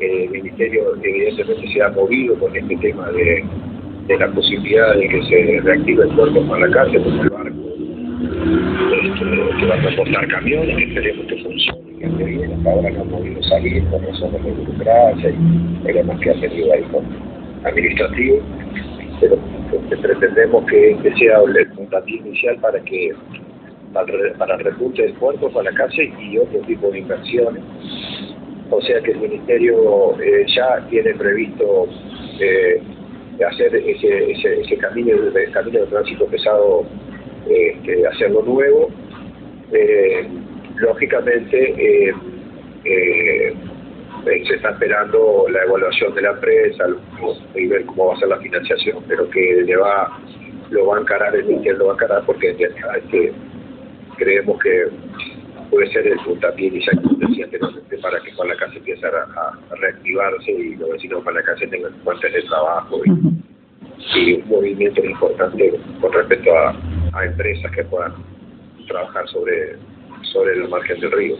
el Ministerio evidentemente se ha movido con este tema de, la posibilidad de que se reactive el puerto para la cárcel, con el barco este, que va a transportar camiones, esperemos que funcione, que hasta ahora no hemos podido salir por razones de burocracia y problemas que ha tenido ahí con administrativo, pero este, pretendemos que este sea el puntapié inicial para que para, el repunte del puerto, para la calle y otro tipo de inversiones. O sea que el Ministerio eh, ya tiene previsto eh, hacer ese, ese, ese camino, el camino de tránsito pesado, este, hacerlo nuevo. Eh, lógicamente, se está esperando la evaluación de la empresa y ver cómo va a ser la financiación, pero que le va lo va a encarar el Ministerio, lo va a encarar porque este, creemos que puede ser el puntapié inicial para que con la casa empiece a, reactivarse y los vecinos con la casa tengan fuentes de trabajo y, un movimiento importante con respecto a, a empresas que puedan trabajar sobre sobre el margen del río.